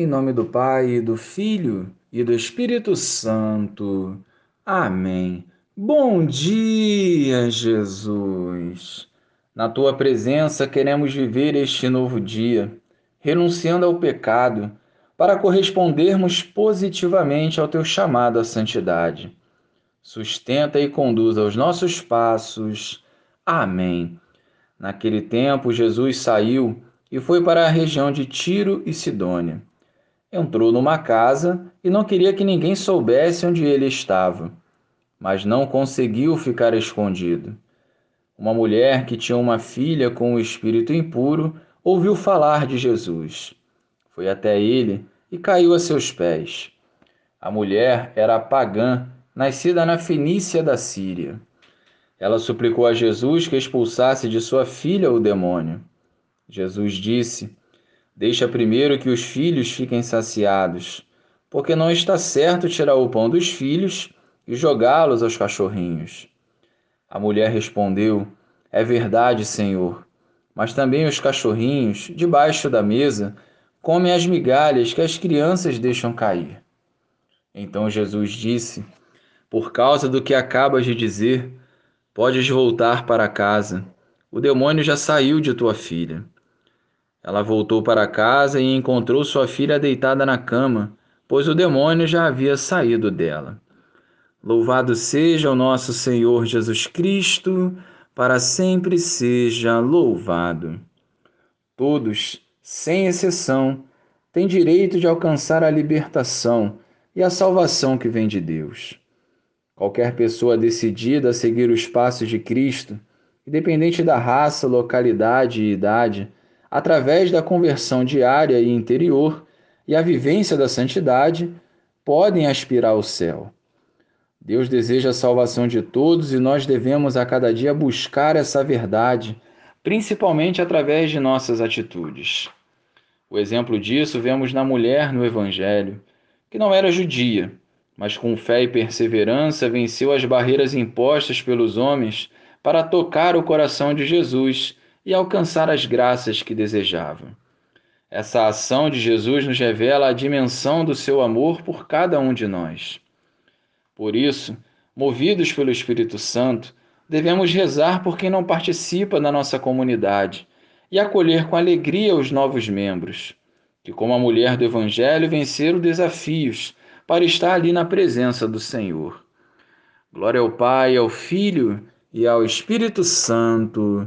Em nome do Pai, do Filho e do Espírito Santo. Amém. Bom dia, Jesus. Na tua presença queremos viver este novo dia, renunciando ao pecado, para correspondermos positivamente ao teu chamado à santidade. Sustenta e conduza os nossos passos. Amém. Naquele tempo, Jesus saiu e foi para a região de Tiro e Sidônia entrou numa casa e não queria que ninguém soubesse onde ele estava, mas não conseguiu ficar escondido. Uma mulher que tinha uma filha com o espírito impuro ouviu falar de Jesus. Foi até ele e caiu a seus pés. A mulher era pagã, nascida na Fenícia da Síria. Ela suplicou a Jesus que expulsasse de sua filha o demônio. Jesus disse: Deixa primeiro que os filhos fiquem saciados, porque não está certo tirar o pão dos filhos e jogá-los aos cachorrinhos. A mulher respondeu: É verdade, Senhor, mas também os cachorrinhos, debaixo da mesa, comem as migalhas que as crianças deixam cair. Então Jesus disse: Por causa do que acabas de dizer, podes voltar para casa. O demônio já saiu de tua filha. Ela voltou para casa e encontrou sua filha deitada na cama, pois o demônio já havia saído dela. Louvado seja o nosso Senhor Jesus Cristo, para sempre seja louvado. Todos, sem exceção, têm direito de alcançar a libertação e a salvação que vem de Deus. Qualquer pessoa decidida a seguir os passos de Cristo, independente da raça, localidade e idade, através da conversão diária e interior e a vivência da santidade, podem aspirar ao céu. Deus deseja a salvação de todos e nós devemos a cada dia buscar essa verdade, principalmente através de nossas atitudes. O exemplo disso vemos na mulher no Evangelho, que não era judia, mas com fé e perseverança venceu as barreiras impostas pelos homens para tocar o coração de Jesus e alcançar as graças que desejava. Essa ação de Jesus nos revela a dimensão do seu amor por cada um de nós. Por isso, movidos pelo Espírito Santo, devemos rezar por quem não participa da nossa comunidade e acolher com alegria os novos membros, que, como a mulher do Evangelho, venceram desafios para estar ali na presença do Senhor. Glória ao Pai, ao Filho e ao Espírito Santo